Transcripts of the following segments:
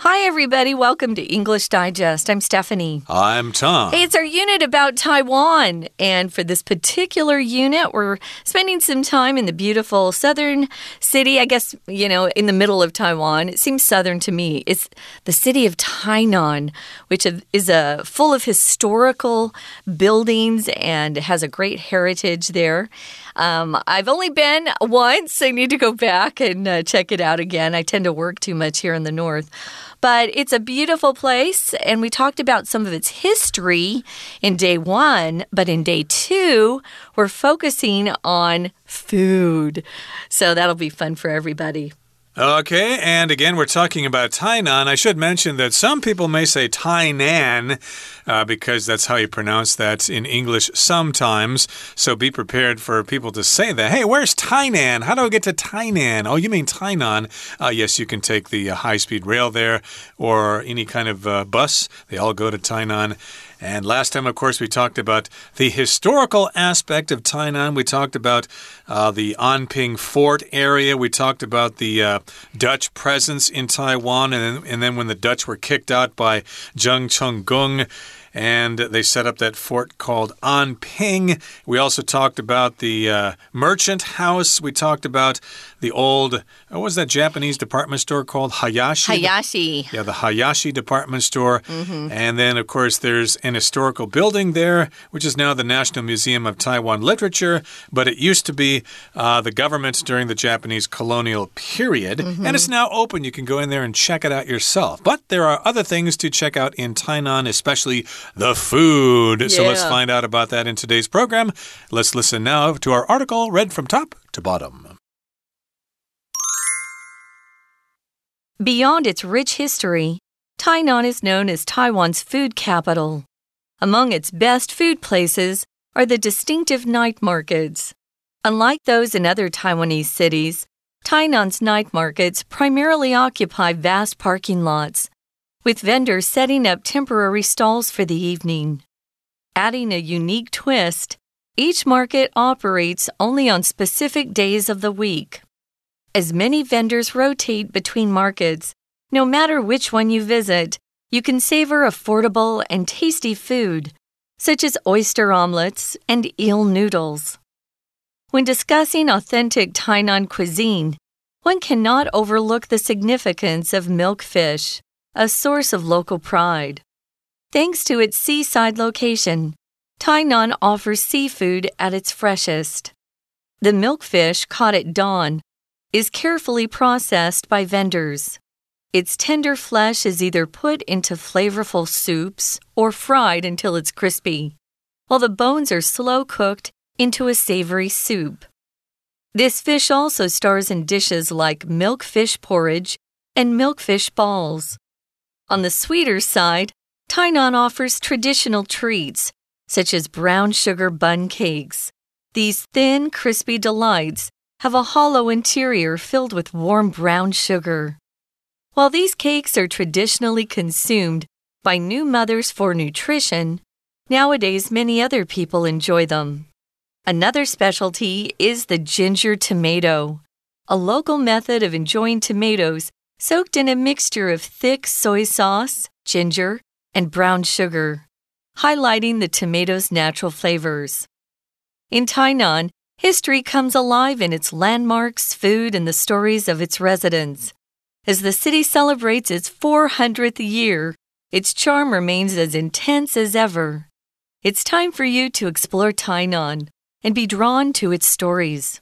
Hi, everybody. Welcome to English Digest. I'm Stephanie. I'm Tom. Hey, it's our unit about Taiwan. And for this particular unit, we're spending some time in the beautiful southern city. I guess, you know, in the middle of Taiwan. It seems southern to me. It's the city of Tainan, which is a, full of historical buildings and has a great heritage there. Um, I've only been once. I need to go back and uh, check it out again. I tend to work too much here in the north. But it's a beautiful place, and we talked about some of its history in day one. But in day two, we're focusing on food. So that'll be fun for everybody. Okay, and again, we're talking about Tainan. I should mention that some people may say Tainan uh, because that's how you pronounce that in English sometimes. So be prepared for people to say that. Hey, where's Tainan? How do I get to Tainan? Oh, you mean Tainan? Uh, yes, you can take the uh, high speed rail there or any kind of uh, bus. They all go to Tainan. And last time, of course, we talked about the historical aspect of Tainan. We talked about uh, the Anping Fort area. We talked about the uh, Dutch presence in Taiwan. And then, and then when the Dutch were kicked out by Zheng Chenggong, and they set up that fort called Anping. We also talked about the uh, merchant house. We talked about the old, what was that Japanese department store called? Hayashi? Hayashi. Yeah, the Hayashi department store. Mm -hmm. And then, of course, there's an historical building there, which is now the National Museum of Taiwan Literature, but it used to be uh, the government during the Japanese colonial period. Mm -hmm. And it's now open. You can go in there and check it out yourself. But there are other things to check out in Tainan, especially the food. Yeah. So let's find out about that in today's program. Let's listen now to our article read from top to bottom. Beyond its rich history, Tainan is known as Taiwan's food capital. Among its best food places are the distinctive night markets. Unlike those in other Taiwanese cities, Tainan's night markets primarily occupy vast parking lots, with vendors setting up temporary stalls for the evening. Adding a unique twist, each market operates only on specific days of the week as many vendors rotate between markets. No matter which one you visit, you can savor affordable and tasty food, such as oyster omelets and eel noodles. When discussing authentic Tainan cuisine, one cannot overlook the significance of milkfish, a source of local pride. Thanks to its seaside location, Tainan offers seafood at its freshest. The milkfish caught at dawn is carefully processed by vendors. Its tender flesh is either put into flavorful soups or fried until it's crispy, while the bones are slow cooked into a savory soup. This fish also stars in dishes like milkfish porridge and milkfish balls. On the sweeter side, Tainan offers traditional treats, such as brown sugar bun cakes. These thin, crispy delights have a hollow interior filled with warm brown sugar. While these cakes are traditionally consumed by new mothers for nutrition, nowadays many other people enjoy them. Another specialty is the ginger tomato, a local method of enjoying tomatoes soaked in a mixture of thick soy sauce, ginger, and brown sugar, highlighting the tomato's natural flavors. In Tainan, History comes alive in its landmarks, food, and the stories of its residents. As the city celebrates its 400th year, its charm remains as intense as ever. It's time for you to explore Tainan and be drawn to its stories.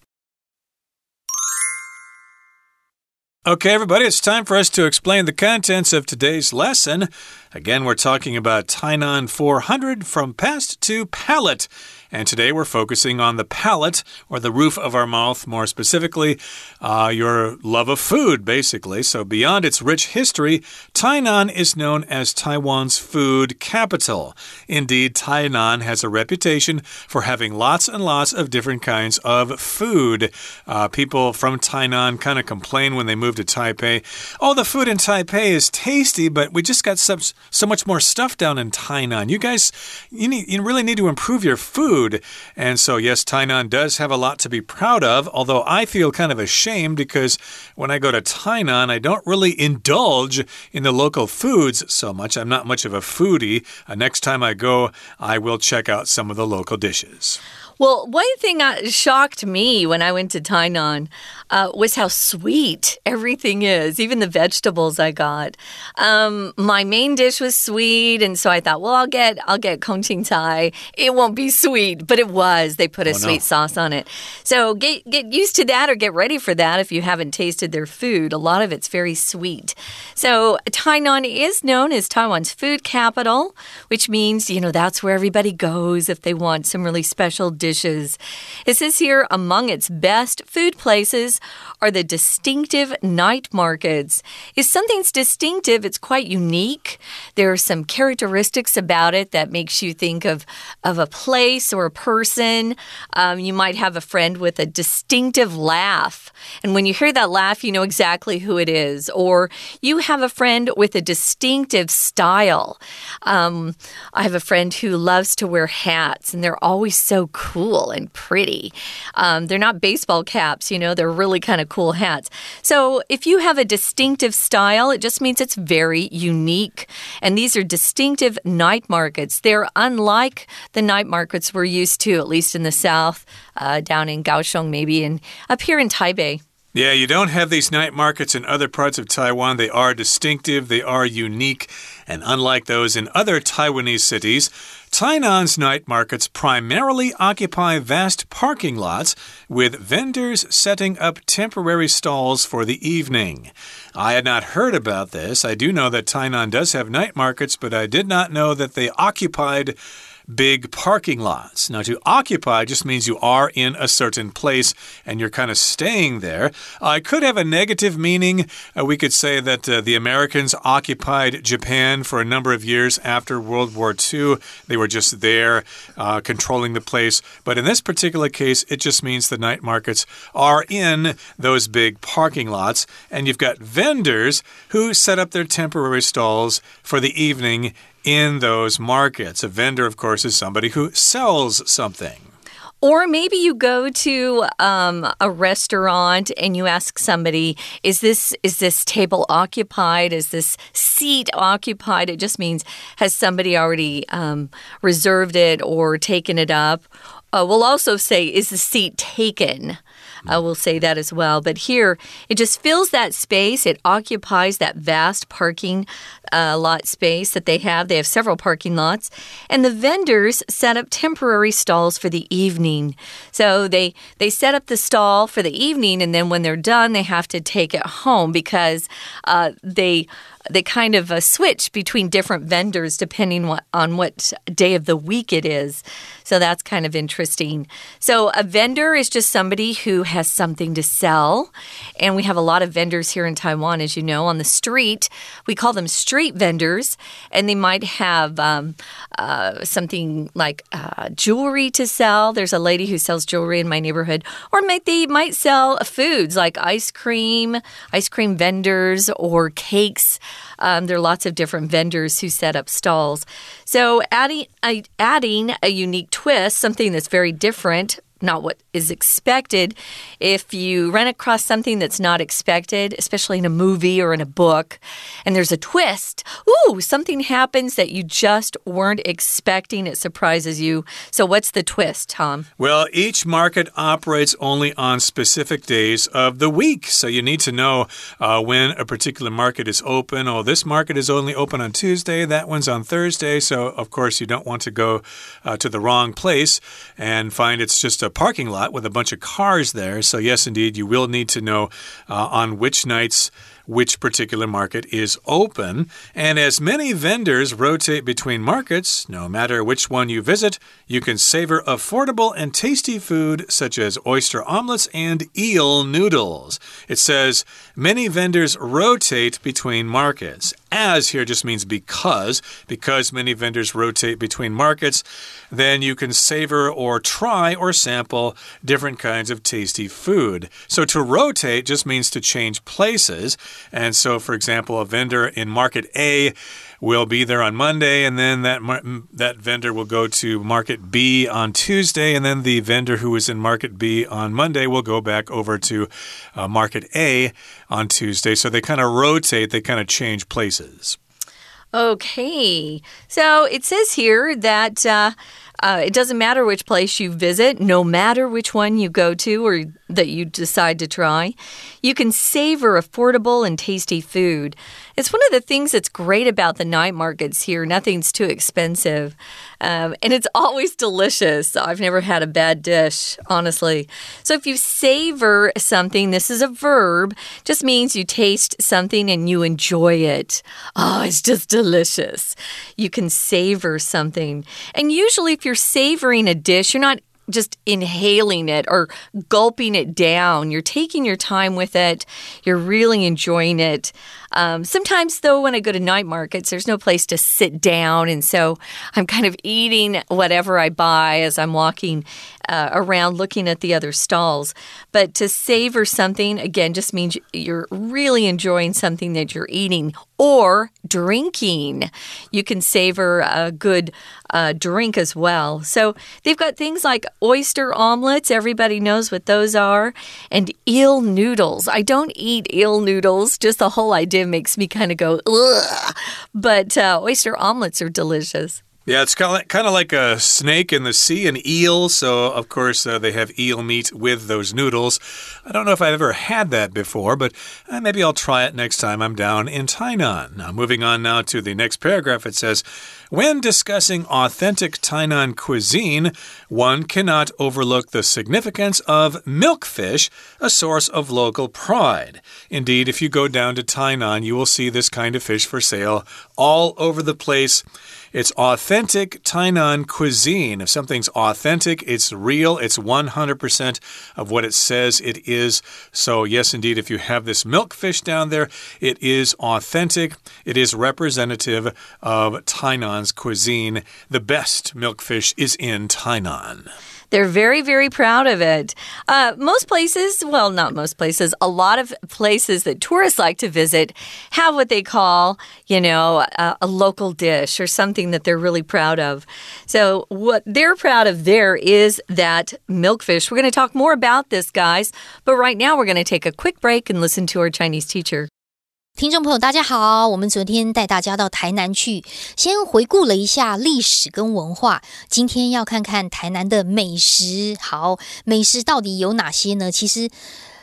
Okay, everybody, it's time for us to explain the contents of today's lesson. Again, we're talking about Tainan 400 from past to palate. And today we're focusing on the palate or the roof of our mouth, more specifically, uh, your love of food, basically. So, beyond its rich history, Tainan is known as Taiwan's food capital. Indeed, Tainan has a reputation for having lots and lots of different kinds of food. Uh, people from Tainan kind of complain when they move to Taipei oh, the food in Taipei is tasty, but we just got so, so much more stuff down in Tainan. You guys, you, need, you really need to improve your food. And so, yes, Tainan does have a lot to be proud of, although I feel kind of ashamed because when I go to Tainan, I don't really indulge in the local foods so much. I'm not much of a foodie. Uh, next time I go, I will check out some of the local dishes. Well, one thing that shocked me when I went to Tainan uh, was how sweet everything is, even the vegetables I got. Um, my main dish was sweet, and so I thought, well, I'll get I'll get kongxin cai. It won't be sweet, but it was. They put a oh, sweet no. sauce on it. So get get used to that, or get ready for that if you haven't tasted their food. A lot of it's very sweet. So Tainan is known as Taiwan's food capital, which means you know that's where everybody goes if they want some really special dishes. It says here among its best food places are the distinctive night markets. If something's distinctive, it's quite unique. There are some characteristics about it that makes you think of, of a place or a person. Um, you might have a friend with a distinctive laugh. And when you hear that laugh, you know exactly who it is. Or you have a friend with a distinctive style. Um, I have a friend who loves to wear hats, and they're always so cool and pretty. Um, they're not baseball caps, you know, they're really kind of cool hats. So if you have a distinctive style, it just means it's very unique. And these are distinctive night markets. They're unlike the night markets we're used to, at least in the south, uh, down in Kaohsiung, maybe, and up here in Taipei. Yeah, you don't have these night markets in other parts of Taiwan. They are distinctive, they are unique, and unlike those in other Taiwanese cities, Tainan's night markets primarily occupy vast parking lots with vendors setting up temporary stalls for the evening. I had not heard about this. I do know that Tainan does have night markets, but I did not know that they occupied big parking lots. Now, to occupy just means you are in a certain place and you're kind of staying there. Uh, it could have a negative meaning. Uh, we could say that uh, the Americans occupied Japan for a number of years after World War II. They were just there uh, controlling the place. But in this particular case, it just means the night markets are in those big parking lots. And you've got vendors who set up their temporary stalls for the evening in those markets. A vendor, of course, is somebody who sells something. Or maybe you go to um, a restaurant and you ask somebody, "Is this is this table occupied? Is this seat occupied?" It just means has somebody already um, reserved it or taken it up. Uh, we'll also say, "Is the seat taken?" I will say that as well. But here, it just fills that space. It occupies that vast parking uh, lot space that they have. They have several parking lots. And the vendors set up temporary stalls for the evening. So they, they set up the stall for the evening, and then when they're done, they have to take it home because uh, they they kind of uh, switch between different vendors depending what, on what day of the week it is. So that's kind of interesting. So a vendor is just somebody who has something to sell. And we have a lot of vendors here in Taiwan, as you know, on the street. We call them street vendors. And they might have um, uh, something like uh, jewelry to sell. There's a lady who sells jewelry in my neighborhood. Or might, they might sell foods like ice cream, ice cream vendors, or cakes. Um, there are lots of different vendors who set up stalls. So adding adding a unique twist, something that's very different not what is expected. If you run across something that's not expected, especially in a movie or in a book, and there's a twist, ooh, something happens that you just weren't expecting, it surprises you. So, what's the twist, Tom? Well, each market operates only on specific days of the week. So, you need to know uh, when a particular market is open. Oh, this market is only open on Tuesday, that one's on Thursday. So, of course, you don't want to go uh, to the wrong place and find it's just a parking lot with a bunch of cars there. So, yes, indeed, you will need to know uh, on which nights which particular market is open. And as many vendors rotate between markets, no matter which one you visit, you can savor affordable and tasty food such as oyster omelets and eel noodles. It says many vendors rotate between markets. as here just means because. Because many vendors rotate between markets, then you can savor or try or sample different kinds of tasty food. So to rotate just means to change places. And so, for example, a vendor in market A will be there on Monday, and then that that vendor will go to Market B on Tuesday, and then the vendor who was in Market B on Monday will go back over to uh, Market A on Tuesday. So they kind of rotate, they kind of change places. Okay, so it says here that. Uh, uh, it doesn't matter which place you visit, no matter which one you go to or that you decide to try. You can savor affordable and tasty food. It's one of the things that's great about the night markets here. Nothing's too expensive. Um, and it's always delicious. I've never had a bad dish, honestly. So if you savor something, this is a verb, just means you taste something and you enjoy it. Oh, it's just delicious. You can savor something. And usually, if you're savoring a dish, you're not just inhaling it or gulping it down. You're taking your time with it, you're really enjoying it. Um, sometimes, though, when I go to night markets, there's no place to sit down. And so I'm kind of eating whatever I buy as I'm walking uh, around looking at the other stalls. But to savor something, again, just means you're really enjoying something that you're eating or drinking. You can savor a good uh, drink as well. So they've got things like oyster omelets. Everybody knows what those are. And eel noodles. I don't eat eel noodles, just the whole idea makes me kind of go, ugh. But uh, oyster omelets are delicious. Yeah, it's kind of, like, kind of like a snake in the sea, an eel. So, of course, uh, they have eel meat with those noodles. I don't know if I've ever had that before, but uh, maybe I'll try it next time I'm down in Tainan. Now, moving on now to the next paragraph, it says When discussing authentic Tainan cuisine, one cannot overlook the significance of milkfish, a source of local pride. Indeed, if you go down to Tainan, you will see this kind of fish for sale all over the place. It's authentic Tainan cuisine. If something's authentic, it's real, it's 100% of what it says it is. So, yes, indeed, if you have this milkfish down there, it is authentic. It is representative of Tainan's cuisine. The best milkfish is in Tainan. They're very, very proud of it. Uh, most places, well, not most places, a lot of places that tourists like to visit have what they call, you know, a, a local dish or something that they're really proud of. So, what they're proud of there is that milkfish. We're going to talk more about this, guys, but right now we're going to take a quick break and listen to our Chinese teacher. 听众朋友，大家好！我们昨天带大家到台南去，先回顾了一下历史跟文化。今天要看看台南的美食。好，美食到底有哪些呢？其实。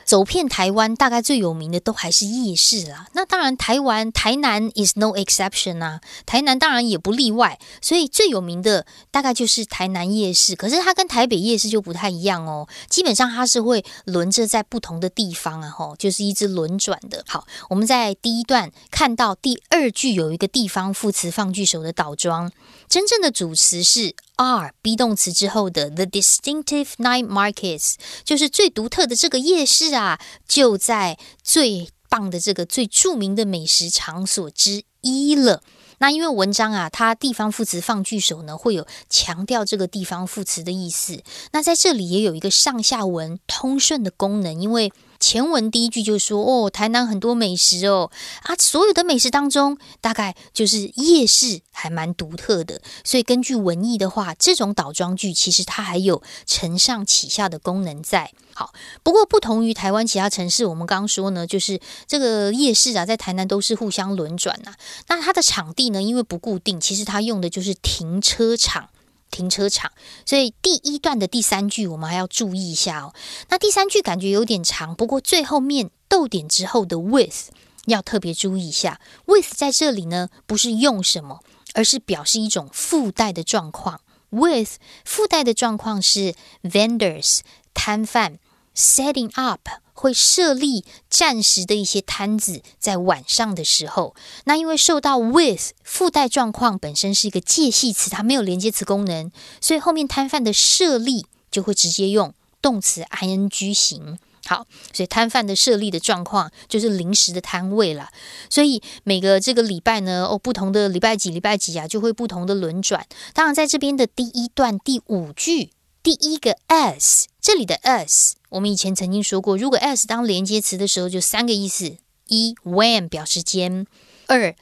走遍台湾，大概最有名的都还是夜市啦。那当然，台湾台南 is no exception 啊，台南当然也不例外。所以最有名的大概就是台南夜市。可是它跟台北夜市就不太一样哦。基本上它是会轮着在不同的地方啊，吼，就是一直轮转的。好，我们在第一段看到第二句有一个地方副词放句首的倒装，真正的主词是。Are be 动词之后的 the distinctive night markets，就是最独特的这个夜市啊，就在最棒的这个最著名的美食场所之一了。那因为文章啊，它地方副词放句首呢，会有强调这个地方副词的意思。那在这里也有一个上下文通顺的功能，因为。前文第一句就说：“哦，台南很多美食哦，啊，所有的美食当中，大概就是夜市还蛮独特的。所以根据文意的话，这种倒装句其实它还有承上启下的功能在。好，不过不同于台湾其他城市，我们刚刚说呢，就是这个夜市啊，在台南都是互相轮转呐。那它的场地呢，因为不固定，其实它用的就是停车场。”停车场，所以第一段的第三句我们还要注意一下哦。那第三句感觉有点长，不过最后面逗点之后的 with 要特别注意一下。with 在这里呢，不是用什么，而是表示一种附带的状况。with 附带的状况是 vendors 摊贩 setting up。会设立暂时的一些摊子，在晚上的时候，那因为受到 with 附带状况本身是一个介系词，它没有连接词功能，所以后面摊贩的设立就会直接用动词 ing 型。好，所以摊贩的设立的状况就是临时的摊位了。所以每个这个礼拜呢，哦，不同的礼拜几礼拜几啊，就会不同的轮转。当然，在这边的第一段第五句，第一个 s 这里的 as，我们以前曾经说过，如果 as 当连接词的时候，就三个意思：一 when 表时间，二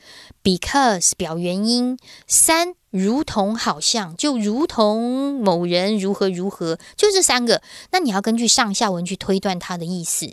because 表原因，三。如同好像，就如同某人如何如何，就这三个。那你要根据上下文去推断它的意思。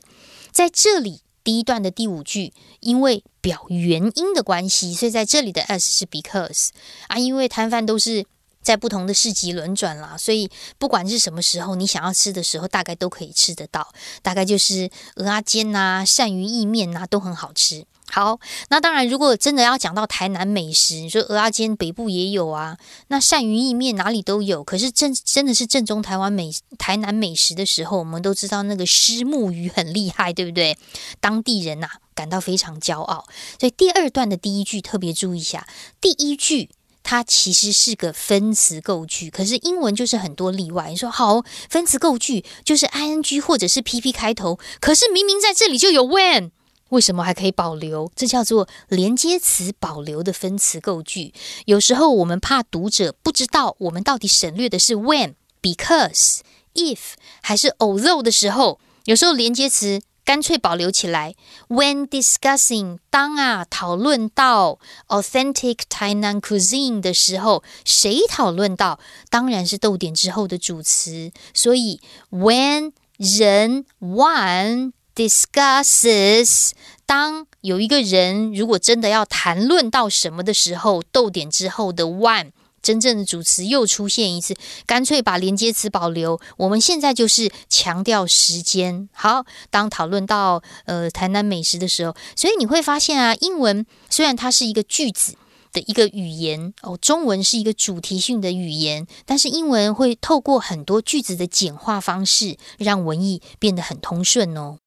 在这里第一段的第五句，因为表原因的关系，所以在这里的 as 是 because 啊。因为摊贩都是在不同的市集轮转啦，所以不管是什么时候，你想要吃的时候，大概都可以吃得到。大概就是鹅阿煎呐、鳝鱼意面呐，都很好吃。好，那当然，如果真的要讲到台南美食，你说鹅阿煎北部也有啊，那鳝鱼意面哪里都有。可是正真的是正宗台湾美台南美食的时候，我们都知道那个虱目鱼很厉害，对不对？当地人呐感到非常骄傲。所以第二段的第一句特别注意一下，第一句它其实是个分词构句，可是英文就是很多例外。你说好，分词构句就是 ing 或者是 pp 开头，可是明明在这里就有 when。为什么还可以保留？这叫做连接词保留的分词构句。有时候我们怕读者不知道我们到底省略的是 when、because、if 还是 although 的时候，有时候连接词干脆保留起来。When discussing 当啊讨论到 authentic Tainan cuisine 的时候，谁讨论到？当然是逗点之后的主词。所以 when 人 one。discusses，当有一个人如果真的要谈论到什么的时候，逗点之后的 one 真正的主词又出现一次，干脆把连接词保留。我们现在就是强调时间。好，当讨论到呃台南美食的时候，所以你会发现啊，英文虽然它是一个句子的一个语言哦，中文是一个主题性的语言，但是英文会透过很多句子的简化方式，让文意变得很通顺哦。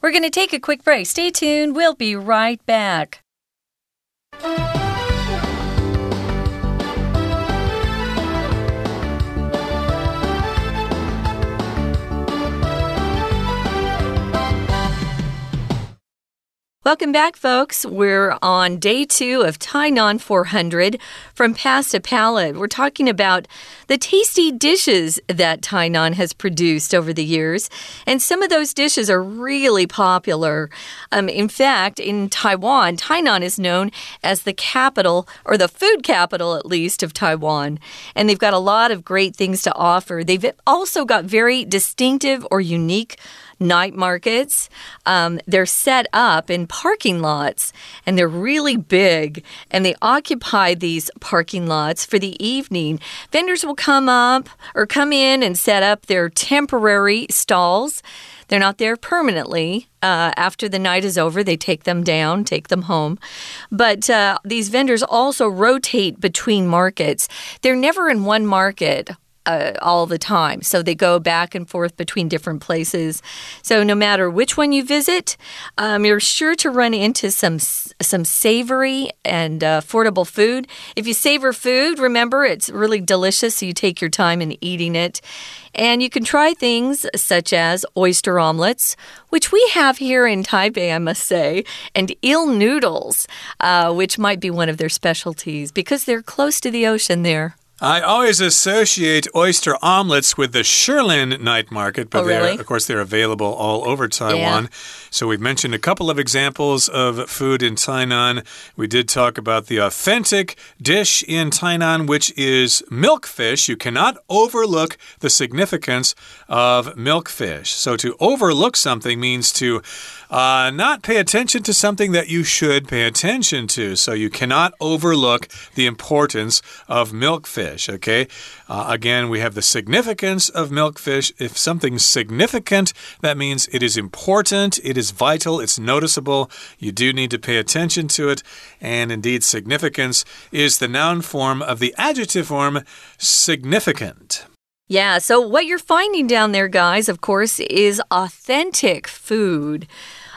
We're going to take a quick break. Stay tuned. We'll be right back. Welcome back, folks. We're on day two of Tainan 400 from Past to Palate. We're talking about the tasty dishes that Tainan has produced over the years. And some of those dishes are really popular. Um, in fact, in Taiwan, Tainan is known as the capital, or the food capital at least, of Taiwan. And they've got a lot of great things to offer. They've also got very distinctive or unique night markets. Um, they're set up in parking lots and they're really big and they occupy these parking lots for the evening. Vendors will come up or come in and set up their temporary stalls. They're not there permanently. Uh, after the night is over, they take them down, take them home. But uh, these vendors also rotate between markets. They're never in one market uh, all the time. So they go back and forth between different places. So no matter which one you visit, um, you're sure to run into some some savory and uh, affordable food. If you savor food, remember it's really delicious. So you take your time in eating it. And you can try things such as oyster omelets, which we have here in Taipei, I must say, and eel noodles, uh, which might be one of their specialties because they're close to the ocean there. I always associate oyster omelets with the Shilin night market, but oh, really? of course, they're available all over Taiwan. Yeah. So we've mentioned a couple of examples of food in Tainan. We did talk about the authentic dish in Tainan, which is milkfish. You cannot overlook the significance of milkfish. So to overlook something means to uh, not pay attention to something that you should pay attention to. So you cannot overlook the importance of milkfish, okay? Uh, again, we have the significance of milkfish. If something's significant, that means it is important, it is vital, it's noticeable. You do need to pay attention to it. And indeed, significance is the noun form of the adjective form significant. Yeah, so what you're finding down there, guys, of course, is authentic food.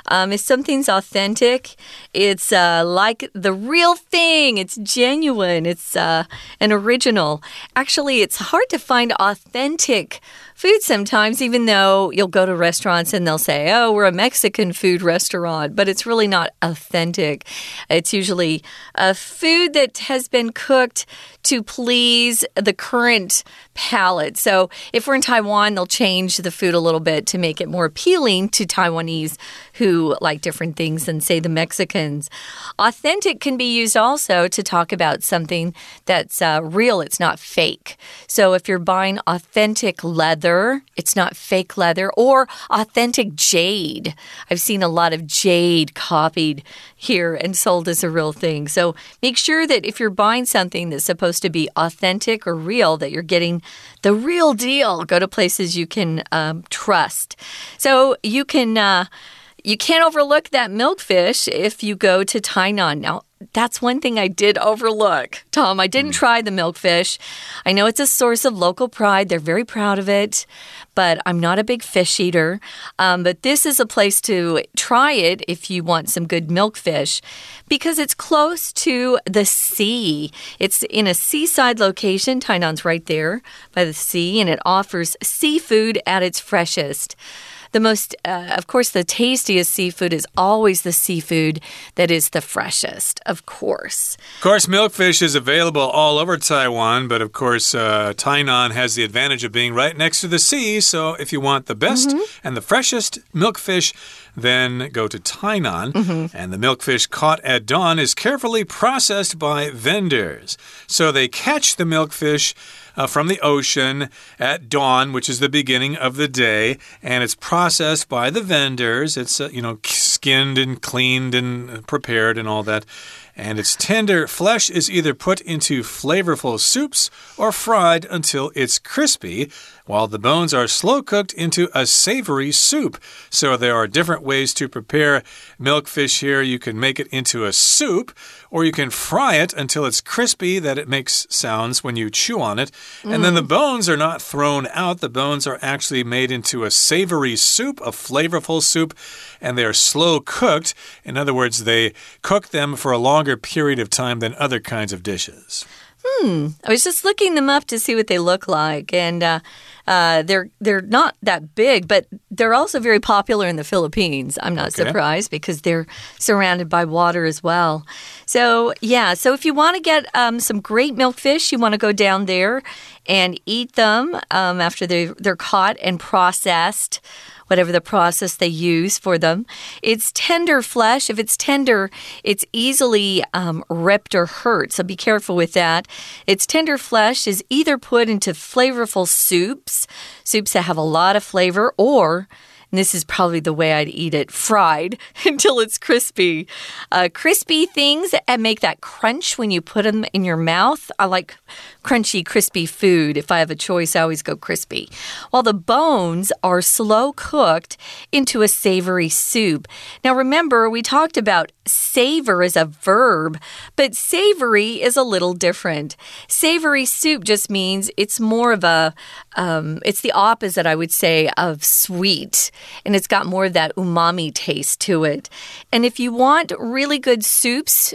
Um, if something's authentic, it's uh, like the real thing. It's genuine. It's uh, an original. Actually, it's hard to find authentic food sometimes, even though you'll go to restaurants and they'll say, oh, we're a Mexican food restaurant, but it's really not authentic. It's usually a food that has been cooked to please the current palate. So if we're in Taiwan, they'll change the food a little bit to make it more appealing to Taiwanese who like different things than, say, the Mexicans. Authentic can be used also to talk about something that's uh, real, it's not fake. So if you're buying authentic leather, it's not fake leather, or authentic jade. I've seen a lot of jade copied here and sold as a real thing. So make sure that if you're buying something that's supposed to be authentic or real, that you're getting the real deal. Go to places you can um, trust. So you can. Uh, you can't overlook that milkfish if you go to Tainan. Now, that's one thing I did overlook, Tom. I didn't mm. try the milkfish. I know it's a source of local pride. They're very proud of it, but I'm not a big fish eater. Um, but this is a place to try it if you want some good milkfish because it's close to the sea. It's in a seaside location. Tainan's right there by the sea, and it offers seafood at its freshest the most, uh, of course, the tastiest seafood is always the seafood that is the freshest, of course. Of course, milkfish is available all over Taiwan, but of course, uh, Tainan has the advantage of being right next to the sea. So if you want the best mm -hmm. and the freshest milkfish, then go to Tainan. Mm -hmm. And the milkfish caught at dawn is carefully processed by vendors. So they catch the milkfish uh, from the ocean at dawn, which is the beginning of the day, and it's processed by the vendors. It's, uh, you know, skinned and cleaned and prepared and all that. And its tender. Flesh is either put into flavorful soups or fried until it's crispy, while the bones are slow cooked into a savory soup. So there are different ways to prepare milkfish here. You can make it into a soup, or you can fry it until it's crispy that it makes sounds when you chew on it. And then the mm. bones are not thrown out, the bones are actually made into a savory soup, a flavorful soup, and they are slow cooked. In other words, they cook them for a longer period of time than other kinds of dishes. Hmm. I was just looking them up to see what they look like, and uh, uh, they're they're not that big, but they're also very popular in the Philippines. I'm not okay. surprised because they're surrounded by water as well. So yeah, so if you want to get um, some great milkfish, you want to go down there and eat them um, after they they're caught and processed whatever the process they use for them. It's tender flesh. If it's tender, it's easily um, ripped or hurt, so be careful with that. Its tender flesh is either put into flavorful soups, soups that have a lot of flavor, or and this is probably the way I'd eat it fried until it's crispy. Uh, crispy things and make that crunch when you put them in your mouth. I like crunchy, crispy food. If I have a choice, I always go crispy. While the bones are slow cooked into a savory soup. Now, remember, we talked about savor as a verb, but savory is a little different. Savory soup just means it's more of a, um, it's the opposite, I would say, of sweet and it's got more of that umami taste to it. And if you want really good soups,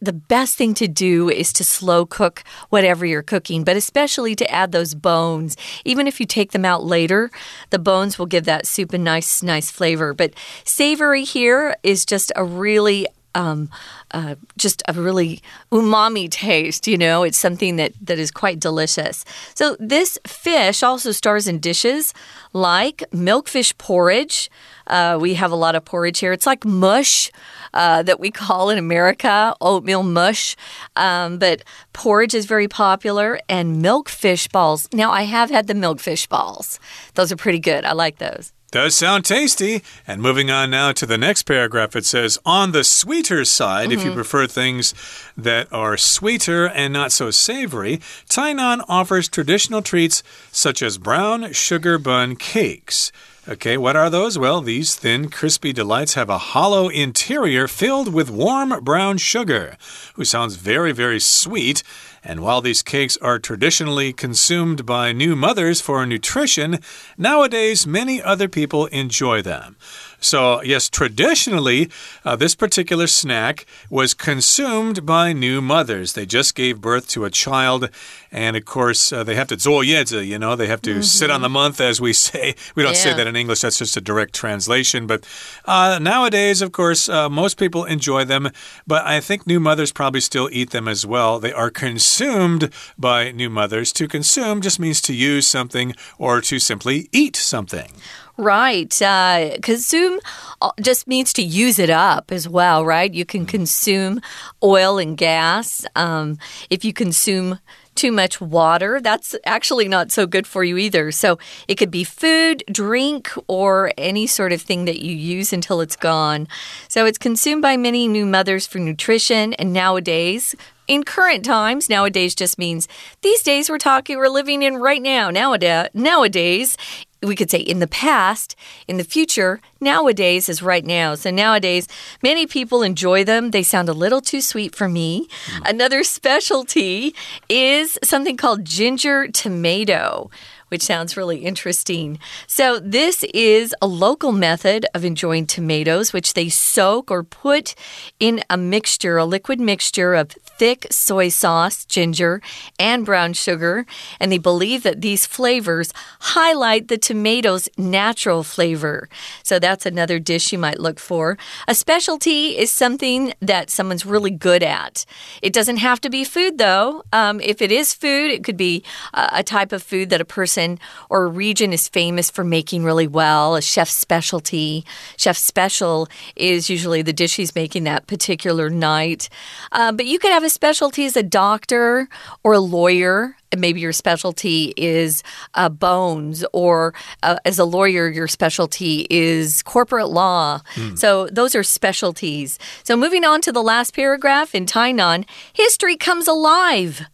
the best thing to do is to slow cook whatever you're cooking, but especially to add those bones. Even if you take them out later, the bones will give that soup a nice, nice flavor. But savory here is just a really um, uh, just a really umami taste. You know, it's something that that is quite delicious. So this fish also stars in dishes like milkfish porridge. Uh, we have a lot of porridge here. It's like mush uh, that we call in America oatmeal mush, um, but porridge is very popular and milkfish balls. Now I have had the milkfish balls; those are pretty good. I like those. Does sound tasty. And moving on now to the next paragraph, it says, On the sweeter side, mm -hmm. if you mm-hmm. prefer things that are sweeter and not so savory, Tainan offers traditional treats such as brown sugar bun cakes. Okay, what are those? Well, these thin, crispy delights have a hollow interior filled with warm brown sugar, who sounds very, very sweet. And while these cakes are traditionally consumed by new mothers for nutrition, nowadays many other people enjoy them. So, yes, traditionally, uh, this particular snack was consumed by new mothers. They just gave birth to a child, and of course, uh, they have to 坐月子, you know, they have to mm -hmm. sit on the month, as we say. We don't yeah. say that in English, that's just a direct translation. But uh, nowadays, of course, uh, most people enjoy them, but I think new mothers probably still eat them as well. They are consumed by new mothers. To consume just means to use something or to simply eat something. Right. Uh, consume uh, just means to use it up as well, right? You can consume oil and gas. Um, if you consume too much water, that's actually not so good for you either. So it could be food, drink, or any sort of thing that you use until it's gone. So it's consumed by many new mothers for nutrition, and nowadays, in current times, nowadays just means these days we're talking, we're living in right now. Nowadays, nowadays we could say in the past, in the future, nowadays is right now. So nowadays, many people enjoy them. They sound a little too sweet for me. Mm. Another specialty is something called ginger tomato which sounds really interesting. So, this is a local method of enjoying tomatoes, which they soak or put in a mixture, a liquid mixture of thick soy sauce, ginger, and brown sugar. And they believe that these flavors highlight the tomato's natural flavor. So that's another dish you might look for. A specialty is something that someone's really good at. It doesn't have to be food, though. Um, if it is food, it could be a type of food that a person or a region is famous for making really well, a chef's specialty. Chef special is usually the dish he's making that particular night. Uh, but you could have a specialty as a doctor or a lawyer maybe your specialty is uh, bones, or uh, as a lawyer, your specialty is corporate law. Mm. So those are specialties. So moving on to the last paragraph in Tainan, history comes alive.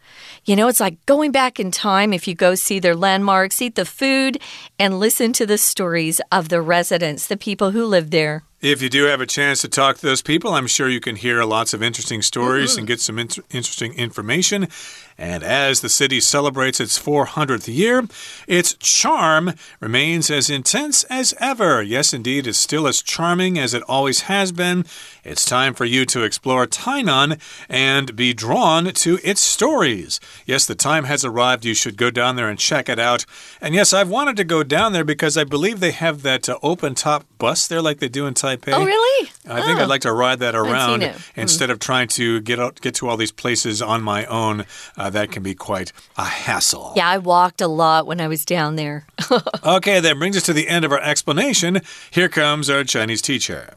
You know, it's like going back in time if you go see their landmarks, eat the food, and listen to the stories of the residents, the people who live there. If you do have a chance to talk to those people, I'm sure you can hear lots of interesting stories mm -hmm. and get some in interesting information. And as the city celebrates its 400th year, its charm remains as intense as ever. Yes, indeed, it's still as charming as it always has been. It's time for you to explore Tainan and be drawn to its stories. Yes, the time has arrived. You should go down there and check it out. And yes, I've wanted to go down there because I believe they have that uh, open top bus there like they do in Taipei. Oh, really? I think I'd oh. like to ride that around instead mm. of trying to get out, get to all these places on my own. Uh, that can be quite a hassle. Yeah, I walked a lot when I was down there. okay, that brings us to the end of our explanation. Here comes our Chinese teacher.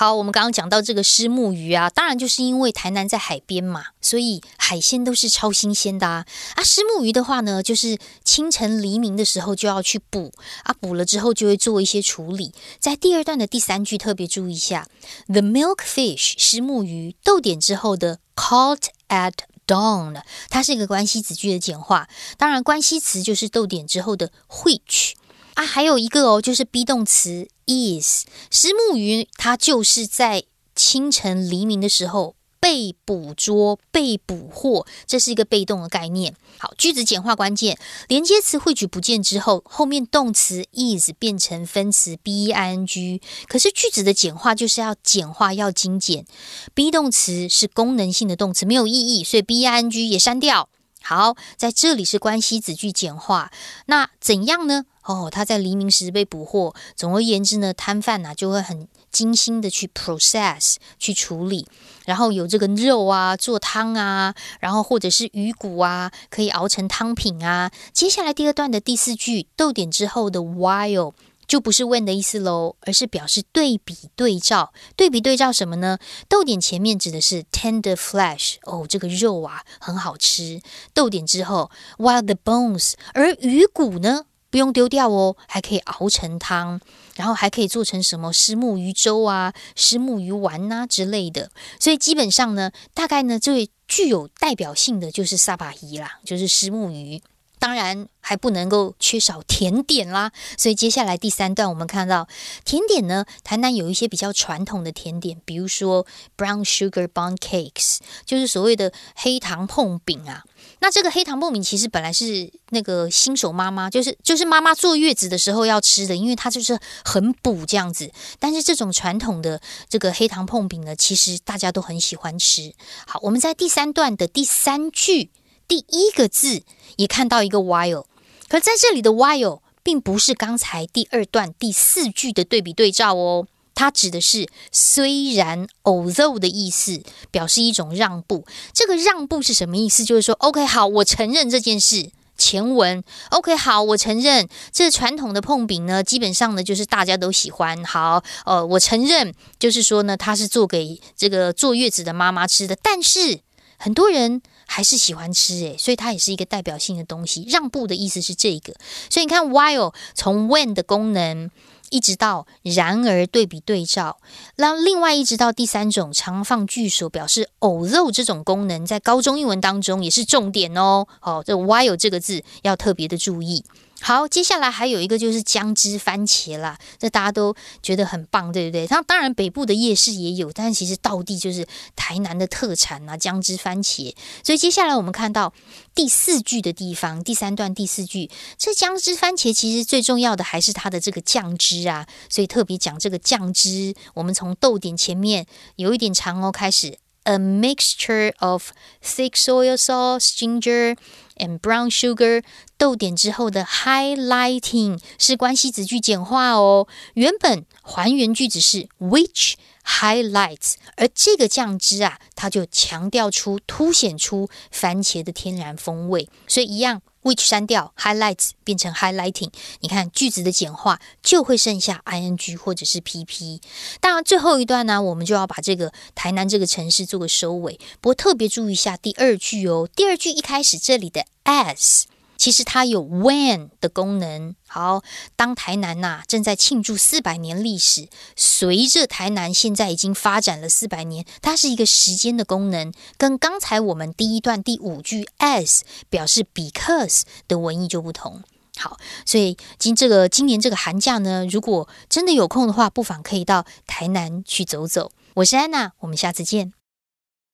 好，我们刚刚讲到这个虱目鱼啊，当然就是因为台南在海边嘛，所以海鲜都是超新鲜的啊。啊，虱目鱼的话呢，就是清晨黎明的时候就要去捕啊，捕了之后就会做一些处理。在第二段的第三句特别注意一下，the milk fish 虱目鱼逗点之后的 caught at dawn，它是一个关系子句的简化，当然关系词就是逗点之后的 which。啊，还有一个哦，就是 be 动词 is，石目鱼它就是在清晨黎明的时候被捕捉、被捕获，这是一个被动的概念。好，句子简化关键，连接词汇举不见之后，后面动词 is 变成分词 be ing，可是句子的简化就是要简化，要精简。be 动词是功能性的动词，没有意义，所以 be ing 也删掉。好，在这里是关系子句简化，那怎样呢？哦，他在黎明时被捕获。总而言之呢，摊贩呐就会很精心的去 process 去处理，然后有这个肉啊做汤啊，然后或者是鱼骨啊可以熬成汤品啊。接下来第二段的第四句逗点之后的 while 就不是 when 的意思喽，而是表示对比对照。对比对照什么呢？逗点前面指的是 tender flesh，哦，这个肉啊很好吃。逗点之后 while the bones，而鱼骨呢？不用丢掉哦，还可以熬成汤，然后还可以做成什么虱目鱼粥啊、虱目鱼丸呐之类的。所以基本上呢，大概呢最具有代表性的就是萨巴鱼啦，就是虱目鱼。当然还不能够缺少甜点啦。所以接下来第三段我们看到甜点呢，台南有一些比较传统的甜点，比如说 brown sugar bun cakes，就是所谓的黑糖碰饼啊。那这个黑糖碰饼其实本来是那个新手妈妈，就是就是妈妈坐月子的时候要吃的，因为它就是很补这样子。但是这种传统的这个黑糖碰饼呢，其实大家都很喜欢吃。好，我们在第三段的第三句第一个字也看到一个 while，可在这里的 while 并不是刚才第二段第四句的对比对照哦。它指的是虽然 although 的意思，表示一种让步。这个让步是什么意思？就是说，OK，好，我承认这件事。前文 OK，好，我承认这传统的碰饼呢，基本上呢就是大家都喜欢。好，呃，我承认，就是说呢，它是做给这个坐月子的妈妈吃的，但是很多人还是喜欢吃，诶，所以它也是一个代表性的东西。让步的意思是这个，所以你看，while 从 when 的功能。一直到然而对比对照，那另外一直到第三种常放句首表示 although 这种功能，在高中英文当中也是重点哦。好，这 while 这个字要特别的注意。好，接下来还有一个就是姜汁番茄啦，这大家都觉得很棒，对不对？它当然北部的夜市也有，但其实道地就是台南的特产啊，姜汁番茄。所以接下来我们看到第四句的地方，第三段第四句，这姜汁番茄其实最重要的还是它的这个酱汁啊，所以特别讲这个酱汁。我们从逗点前面有一点长哦，开始 ，a mixture of thick soy sauce, ginger and brown sugar。逗点之后的 highlighting 是关系子句简化哦。原本还原句子是 which highlights，而这个酱汁啊，它就强调出、凸显出番茄的天然风味。所以一样，which 删掉，highlights 变成 highlighting。你看句子的简化就会剩下 ing 或者是 pp。当然最后一段呢，我们就要把这个台南这个城市做个收尾。不过特别注意一下第二句哦，第二句一开始这里的 as。其实它有 when 的功能。好，当台南呐正在庆祝四百年历史，随着台南现在已经发展了四百年，它是一个时间的功能，跟刚才我们第一段第五句 as 表示 because 的文意就不同。好，所以今这个今年这个寒假呢，如果真的有空的话，不妨可以到台南去走走。我是安娜，我们下次见。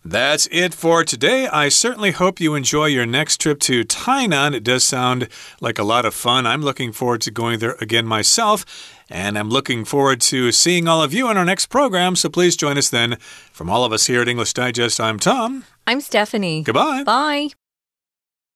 That's it for today. I certainly hope you enjoy your next trip to Tainan. It does sound like a lot of fun. I'm looking forward to going there again myself. And I'm looking forward to seeing all of you in our next program. So please join us then. From all of us here at English Digest, I'm Tom. I'm Stephanie. Goodbye. Bye.